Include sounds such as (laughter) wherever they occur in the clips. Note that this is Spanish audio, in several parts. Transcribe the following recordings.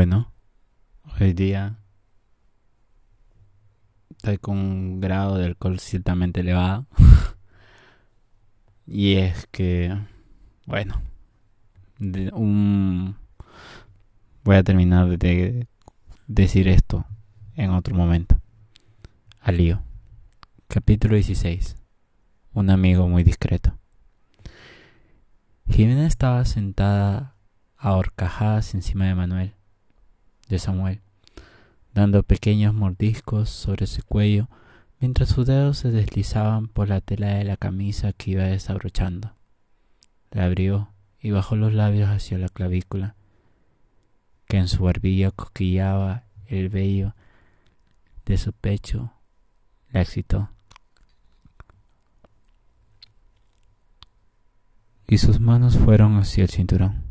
Bueno, hoy día estoy con un grado de alcohol ciertamente elevado. (laughs) y es que, bueno, un... voy a terminar de decir esto en otro momento. Alío. Capítulo 16. Un amigo muy discreto. Jimena estaba sentada a horcajadas encima de Manuel de Samuel, dando pequeños mordiscos sobre su cuello mientras sus dedos se deslizaban por la tela de la camisa que iba desabrochando. La abrió y bajó los labios hacia la clavícula, que en su barbilla cosquillaba el vello de su pecho. La excitó. Y sus manos fueron hacia el cinturón.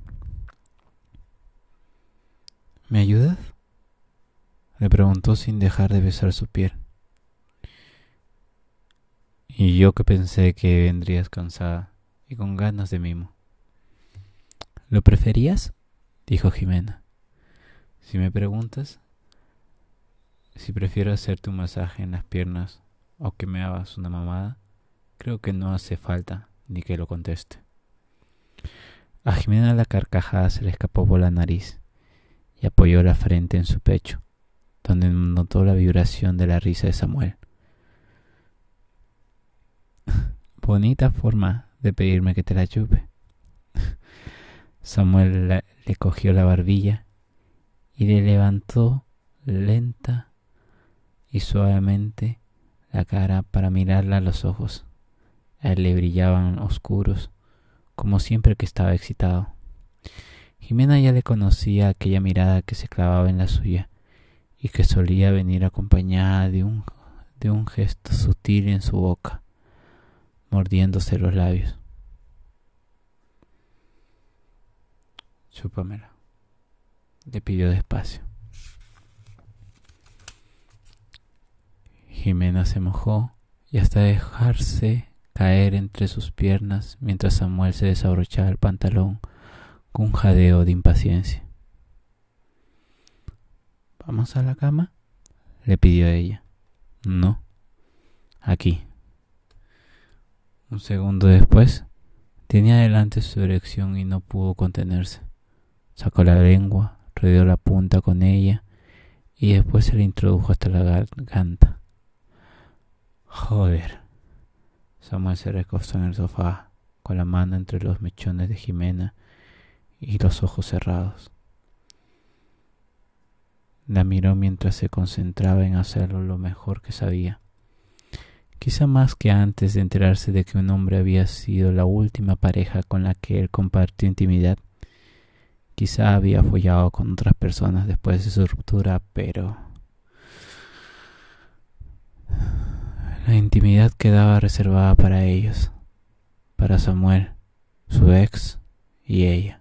¿Me ayudas? Le preguntó sin dejar de besar su piel. Y yo que pensé que vendrías cansada y con ganas de mimo. ¿Lo preferías? dijo Jimena. Si me preguntas, si prefiero hacerte un masaje en las piernas o que me hagas una mamada, creo que no hace falta ni que lo conteste. A Jimena la carcajada se le escapó por la nariz y apoyó la frente en su pecho, donde notó la vibración de la risa de Samuel. (laughs) Bonita forma de pedirme que te la chupe. Samuel le cogió la barbilla y le levantó lenta y suavemente la cara para mirarla a los ojos. A él le brillaban oscuros, como siempre que estaba excitado. Jimena ya le conocía aquella mirada que se clavaba en la suya y que solía venir acompañada de un, de un gesto sutil en su boca, mordiéndose los labios. Chúpamela, le pidió despacio. Jimena se mojó y hasta dejarse caer entre sus piernas mientras Samuel se desabrochaba el pantalón con un jadeo de impaciencia. ¿Vamos a la cama? le pidió ella. No. Aquí. Un segundo después, tenía delante su erección y no pudo contenerse. Sacó la lengua, rodeó la punta con ella y después se la introdujo hasta la garganta. Joder. Samuel se recostó en el sofá, con la mano entre los mechones de Jimena y los ojos cerrados. La miró mientras se concentraba en hacerlo lo mejor que sabía. Quizá más que antes de enterarse de que un hombre había sido la última pareja con la que él compartió intimidad. Quizá había follado con otras personas después de su ruptura, pero... La intimidad quedaba reservada para ellos, para Samuel, su ex y ella.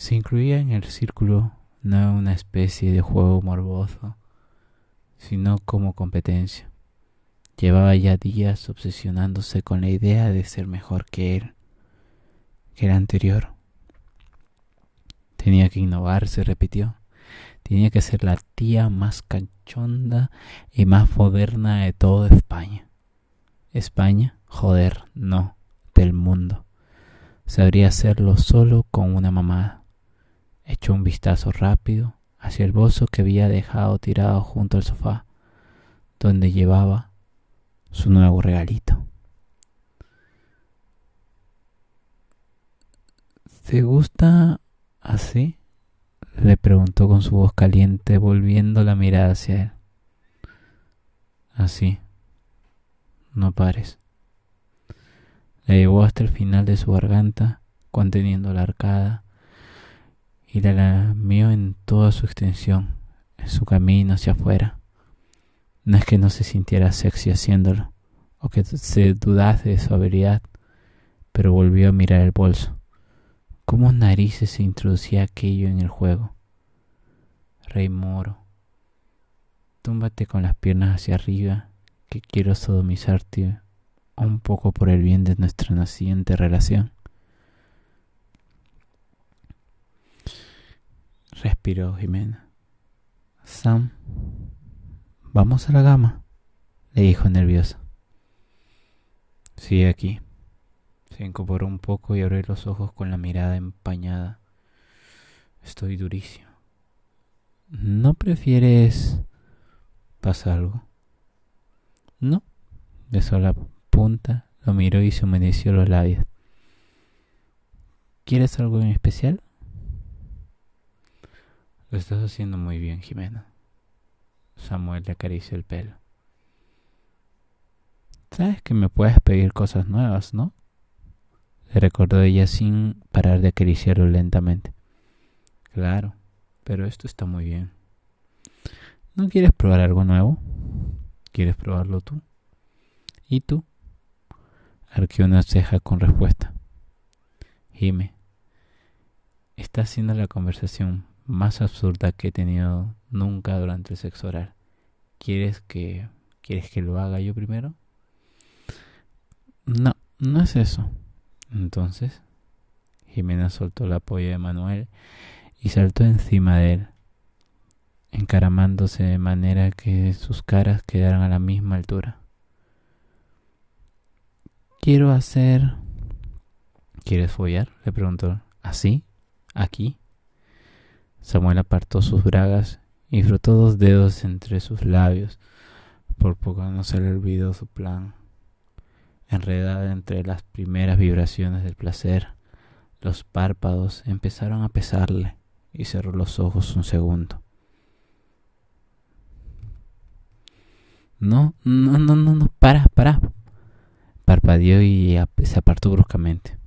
Se incluía en el círculo no una especie de juego morboso, sino como competencia. Llevaba ya días obsesionándose con la idea de ser mejor que él, que el anterior. Tenía que innovar, se repitió. Tenía que ser la tía más cachonda y más moderna de toda España. España, joder, no, del mundo. Sabría hacerlo solo con una mamada. Echó un vistazo rápido hacia el bolso que había dejado tirado junto al sofá, donde llevaba su nuevo regalito. ¿Te gusta así? le preguntó con su voz caliente, volviendo la mirada hacia él. Así. No pares. Le llevó hasta el final de su garganta, conteniendo la arcada y la lamió en toda su extensión, en su camino hacia afuera. No es que no se sintiera sexy haciéndolo, o que se dudase de su habilidad, pero volvió a mirar el bolso. ¿Cómo narices se introducía aquello en el juego? Rey Moro, túmbate con las piernas hacia arriba, que quiero sodomizarte un poco por el bien de nuestra naciente relación. Respiró Jimena. Sam, vamos a la gama, le dijo nerviosa. Sigue aquí. Se incorporó un poco y abrió los ojos con la mirada empañada. Estoy durísimo. ¿No prefieres pasar algo? No. Besó la punta, lo miró y se humedeció los labios. ¿Quieres algo en especial? Lo estás haciendo muy bien, Jimena. Samuel le acarició el pelo. Sabes que me puedes pedir cosas nuevas, ¿no? Le recordó ella sin parar de acariciarlo lentamente. Claro, pero esto está muy bien. ¿No quieres probar algo nuevo? ¿Quieres probarlo tú? ¿Y tú? Arqueó una ceja con respuesta. Jime, está haciendo la conversación más absurda que he tenido nunca durante el sexo oral. ¿Quieres que quieres que lo haga yo primero? No, no es eso. Entonces, Jimena soltó la polla de Manuel y saltó encima de él, encaramándose de manera que sus caras quedaran a la misma altura. Quiero hacer... ¿Quieres follar? le preguntó. ¿Así? ¿Aquí? Samuel apartó sus bragas y frotó dos dedos entre sus labios. Por poco no se le olvidó su plan. Enredada entre las primeras vibraciones del placer, los párpados empezaron a pesarle y cerró los ojos un segundo. No, no, no, no, no, para, para. Parpadeó y se apartó bruscamente.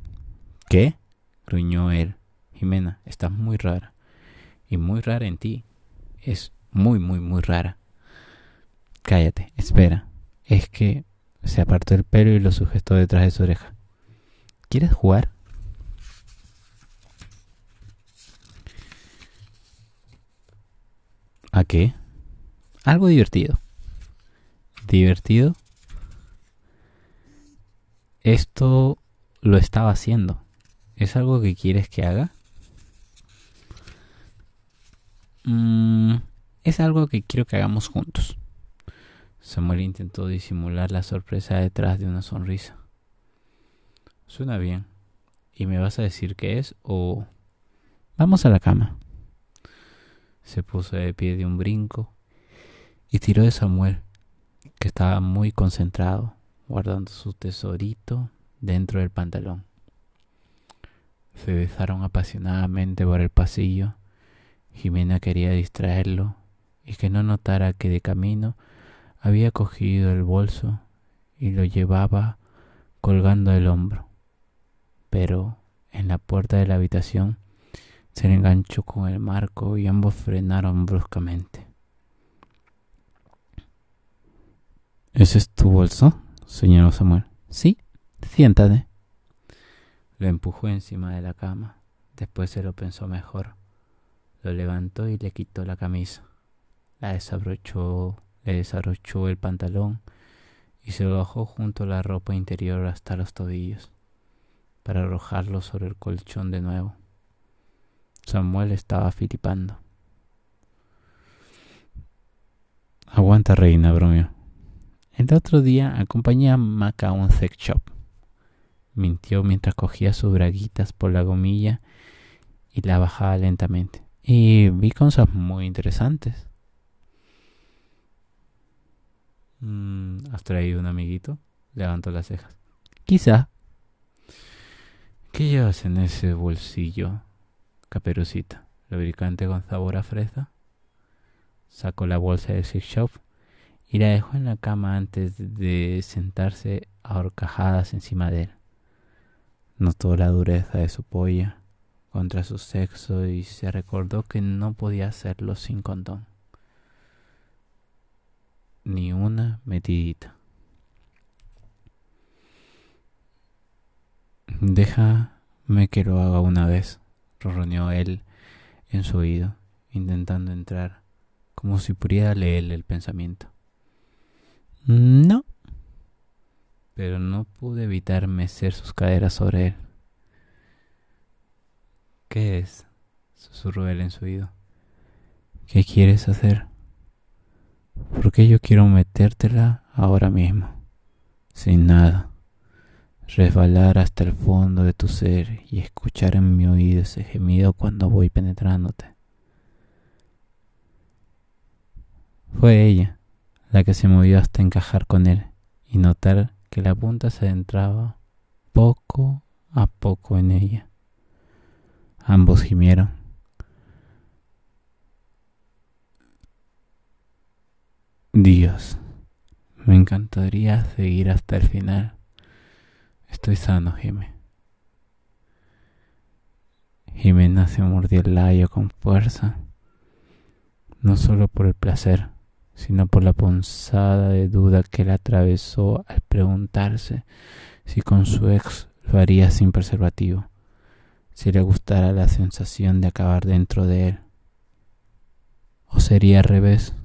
¿Qué? gruñó él. Jimena, estás muy rara y muy rara en ti. Es muy, muy, muy rara. Cállate, espera. Es que se apartó el pelo y lo sujetó detrás de su oreja. ¿Quieres jugar? ¿A qué? Algo divertido. ¿Divertido? Esto lo estaba haciendo. ¿Es algo que quieres que haga? Mm, es algo que quiero que hagamos juntos. Samuel intentó disimular la sorpresa detrás de una sonrisa. Suena bien. ¿Y me vas a decir qué es o... Vamos a la cama. Se puso de pie de un brinco y tiró de Samuel, que estaba muy concentrado, guardando su tesorito dentro del pantalón. Se besaron apasionadamente por el pasillo Jimena quería distraerlo y que no notara que de camino había cogido el bolso y lo llevaba colgando del hombro. Pero en la puerta de la habitación se le enganchó con el marco y ambos frenaron bruscamente. ¿Ese es tu bolso? señaló Samuel. Sí, siéntate. Lo empujó encima de la cama. Después se lo pensó mejor lo levantó y le quitó la camisa. La desabrochó, le desabrochó el pantalón y se lo bajó junto a la ropa interior hasta los tobillos para arrojarlo sobre el colchón de nuevo. Samuel estaba filipando. Aguanta, reina, bromeo. El otro día acompañé a Maca a un sex shop. Mintió mientras cogía sus braguitas por la gomilla y la bajaba lentamente. Y vi cosas muy interesantes. Mm, ¿Has traído un amiguito? Levantó las cejas. Quizá. ¿Qué llevas en ese bolsillo, caperucita? ¿Lubricante con sabor a fresa? Sacó la bolsa de sex shop y la dejó en la cama antes de sentarse a horcajadas encima de él. Notó la dureza de su polla contra su sexo y se recordó que no podía hacerlo sin condón. Ni una metidita. Déjame que lo haga una vez, ronroneó él en su oído, intentando entrar, como si pudiera leerle el pensamiento. No. Pero no pude evitar mecer sus caderas sobre él. ¿Qué es? susurró él en su oído. ¿Qué quieres hacer? Porque yo quiero metértela ahora mismo, sin nada, resbalar hasta el fondo de tu ser y escuchar en mi oído ese gemido cuando voy penetrándote. Fue ella la que se movió hasta encajar con él y notar que la punta se adentraba poco a poco en ella. Ambos gimieron. Dios, me encantaría seguir hasta el final. Estoy sano, Jimé. Jimena se mordió el layo con fuerza, no solo por el placer, sino por la ponzada de duda que la atravesó al preguntarse si con su ex lo haría sin preservativo, si le gustara la sensación de acabar dentro de él. ¿O sería al revés?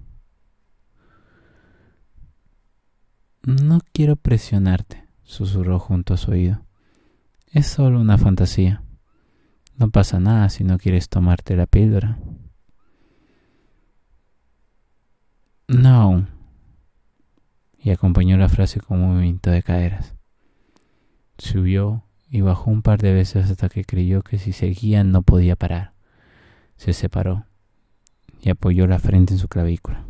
No quiero presionarte, susurró junto a su oído. Es solo una fantasía. No pasa nada si no quieres tomarte la píldora. No. Y acompañó la frase con un movimiento de caderas. Subió y bajó un par de veces hasta que creyó que si seguía no podía parar. Se separó y apoyó la frente en su clavícula.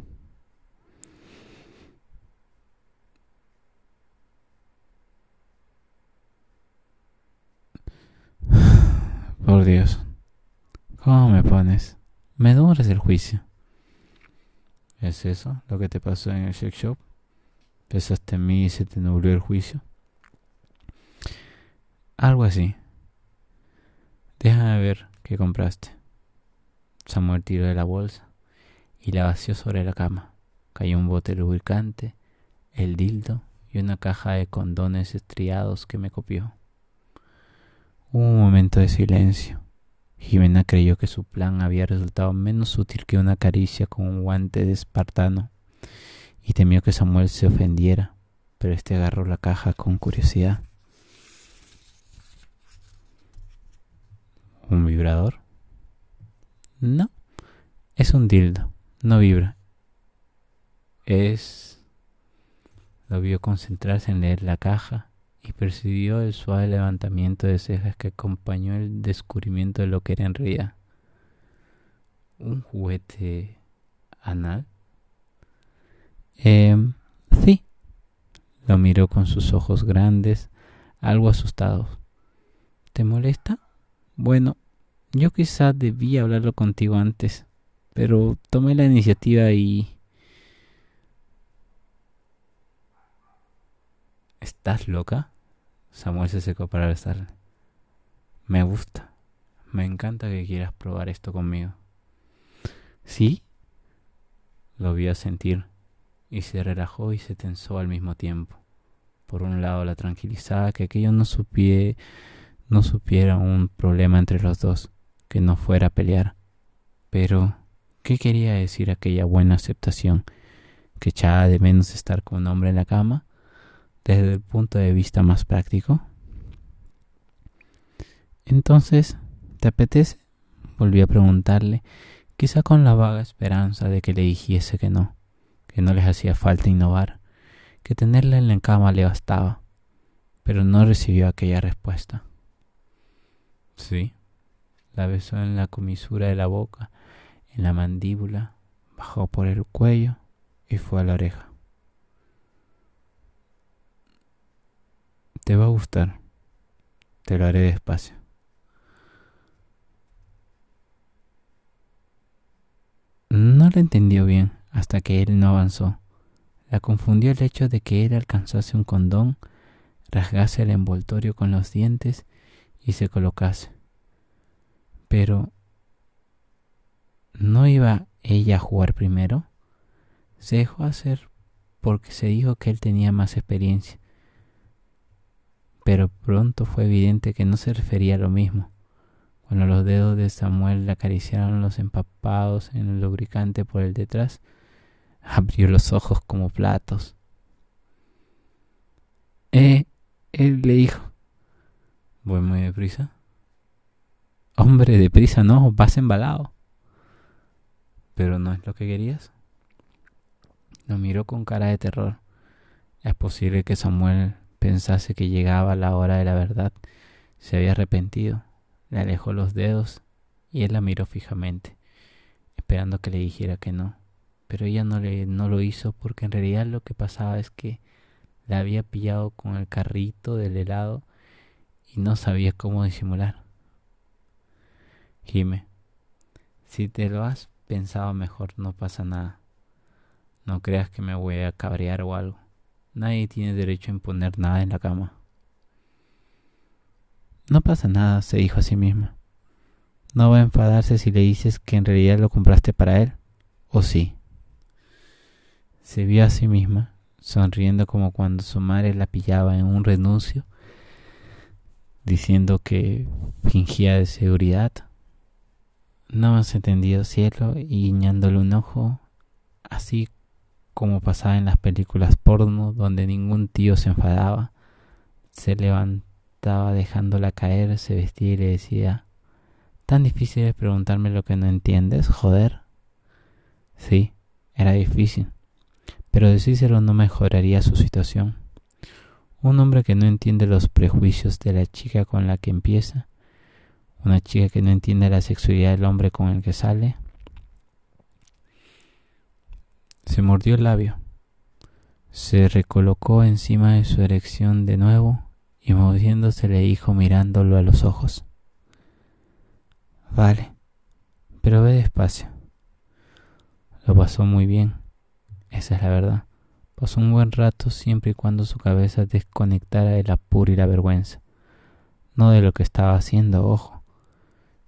(sighs) Por Dios, ¿cómo me pones? Me duras el juicio. ¿Es eso lo que te pasó en el sex shop? ¿Pensaste en mí y se te nubló el juicio? Algo así. Déjame ver qué compraste. Samuel tiró de la bolsa y la vació sobre la cama. Cayó un bote lubricante, el dildo y una caja de condones estriados que me copió. Hubo un momento de silencio. Jimena creyó que su plan había resultado menos útil que una caricia con un guante de espartano y temió que Samuel se ofendiera, pero este agarró la caja con curiosidad. ¿Un vibrador? No, es un dildo, no vibra. Es... Lo vio concentrarse en leer la caja y percibió el suave levantamiento de cejas que acompañó el descubrimiento de lo que era en realidad. ¿Un juguete anal? Eh, sí. Lo miró con sus ojos grandes, algo asustados. ¿Te molesta? Bueno, yo quizá debía hablarlo contigo antes, pero tomé la iniciativa y... ¿Estás loca? Samuel se secó para besarle. Me gusta. Me encanta que quieras probar esto conmigo. ¿Sí? Lo vio sentir y se relajó y se tensó al mismo tiempo. Por un lado la tranquilizaba que aquello no supie, no supiera un problema entre los dos, que no fuera a pelear. Pero, ¿qué quería decir aquella buena aceptación? ¿Que echaba de menos estar con un hombre en la cama? desde el punto de vista más práctico. Entonces, ¿te apetece? Volví a preguntarle, quizá con la vaga esperanza de que le dijese que no, que no les hacía falta innovar, que tenerla en la cama le bastaba, pero no recibió aquella respuesta. Sí, la besó en la comisura de la boca, en la mandíbula, bajó por el cuello y fue a la oreja. Te va a gustar. Te lo haré despacio. No lo entendió bien hasta que él no avanzó. La confundió el hecho de que él alcanzase un condón, rasgase el envoltorio con los dientes y se colocase. Pero ¿no iba ella a jugar primero? Se dejó hacer porque se dijo que él tenía más experiencia pero pronto fue evidente que no se refería a lo mismo. Cuando los dedos de Samuel le acariciaron los empapados en el lubricante por el detrás, abrió los ojos como platos. Eh, él le dijo. ¿Voy muy deprisa? Hombre, deprisa no, vas embalado. ¿Pero no es lo que querías? Lo miró con cara de terror. Es posible que Samuel pensase que llegaba la hora de la verdad. Se había arrepentido. Le alejó los dedos y él la miró fijamente, esperando que le dijera que no. Pero ella no, le, no lo hizo porque en realidad lo que pasaba es que la había pillado con el carrito del helado y no sabía cómo disimular. Jime, si te lo has pensado mejor, no pasa nada. No creas que me voy a cabrear o algo. Nadie tiene derecho a imponer nada en la cama. No pasa nada, se dijo a sí misma. No va a enfadarse si le dices que en realidad lo compraste para él. ¿O sí? Se vio a sí misma, sonriendo como cuando su madre la pillaba en un renuncio, diciendo que fingía de seguridad no has entendido cielo y guiñándole un ojo, así como pasaba en las películas porno donde ningún tío se enfadaba, se levantaba dejándola caer, se vestía y le decía, ¿tan difícil es preguntarme lo que no entiendes, joder? Sí, era difícil, pero decírselo no mejoraría su situación. Un hombre que no entiende los prejuicios de la chica con la que empieza, una chica que no entiende la sexualidad del hombre con el que sale. Se mordió el labio, se recolocó encima de su erección de nuevo y moviéndose le dijo mirándolo a los ojos. Vale, pero ve despacio. Lo pasó muy bien, esa es la verdad. Pasó un buen rato siempre y cuando su cabeza desconectara del apuro y la vergüenza. No de lo que estaba haciendo, ojo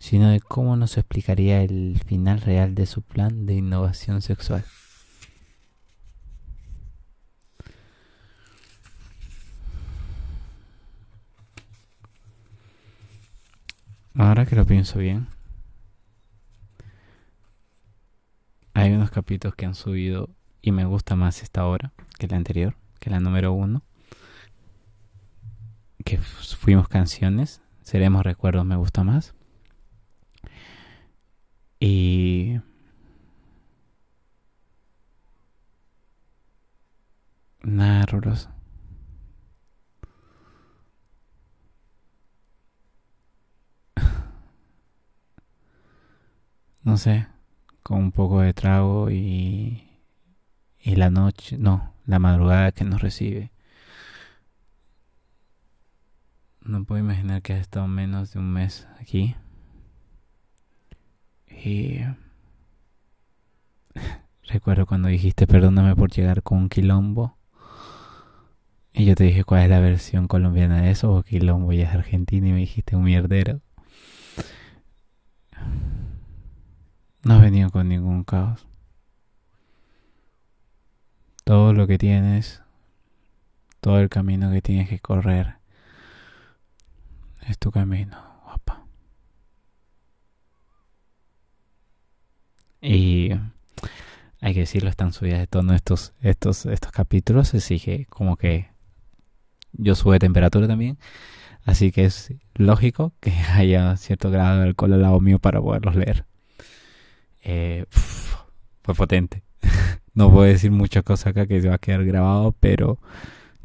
sino de cómo nos explicaría el final real de su plan de innovación sexual. Ahora que lo pienso bien, hay unos capítulos que han subido y me gusta más esta hora que la anterior, que la número uno, que fuimos canciones, seremos recuerdos, me gusta más. Y nada horroroso. (laughs) no sé, con un poco de trago y, y la noche, no, la madrugada que nos recibe. No puedo imaginar que ha estado menos de un mes aquí. Y (laughs) recuerdo cuando dijiste perdóname por llegar con un quilombo. Y yo te dije cuál es la versión colombiana de eso, o quilombo y es argentino y me dijiste un mierdero. No has venido con ningún caos. Todo lo que tienes, todo el camino que tienes que correr, es tu camino. Y hay que decirlo, están subidas de tono estos, estos, estos capítulos, así que como que yo sube temperatura también. Así que es lógico que (laughs) haya cierto grado de alcohol al lado mío para poderlos leer. Eh, fue potente. No puedo decir muchas cosas acá que se va a quedar grabado, pero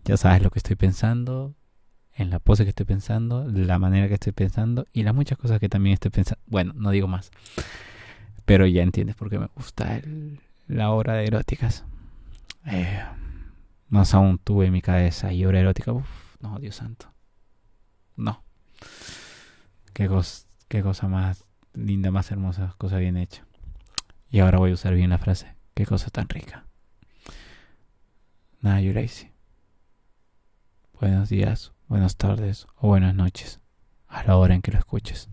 ya sabes lo que estoy pensando, en la pose que estoy pensando, la manera que estoy pensando y las muchas cosas que también estoy pensando. Bueno, no digo más. Pero ya entiendes por qué me gusta la obra de eróticas. Eh, más aún tuve en mi cabeza y obra erótica. Uf, no, Dios santo. No. Qué, qué cosa más linda, más hermosa, cosa bien hecha. Y ahora voy a usar bien la frase. Qué cosa tan rica. Nada, Yuraisi. Buenos días, buenas tardes o buenas noches. A la hora en que lo escuches.